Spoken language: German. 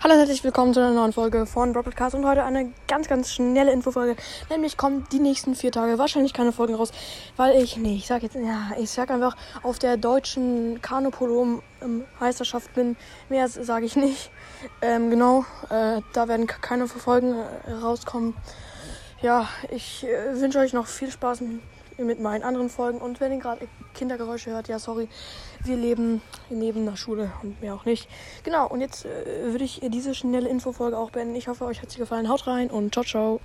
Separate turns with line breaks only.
Hallo und herzlich willkommen zu einer neuen Folge von Broadcast und heute eine ganz, ganz schnelle Infofolge. Nämlich kommen die nächsten vier Tage wahrscheinlich keine Folgen raus, weil ich, nee, ich sag jetzt, ja, ich sag einfach auf der deutschen Kanupolo ähm, bin. Mehr sage ich nicht. Ähm, genau, äh, da werden keine Folgen äh, rauskommen. Ja, ich äh, wünsche euch noch viel Spaß mit meinen anderen Folgen. Und wenn ihr gerade Kindergeräusche hört, ja, sorry, wir leben neben der Schule und mehr auch nicht. Genau, und jetzt äh, würde ich diese schnelle Infofolge auch beenden. Ich hoffe, euch hat sie gefallen. Haut rein und ciao, ciao.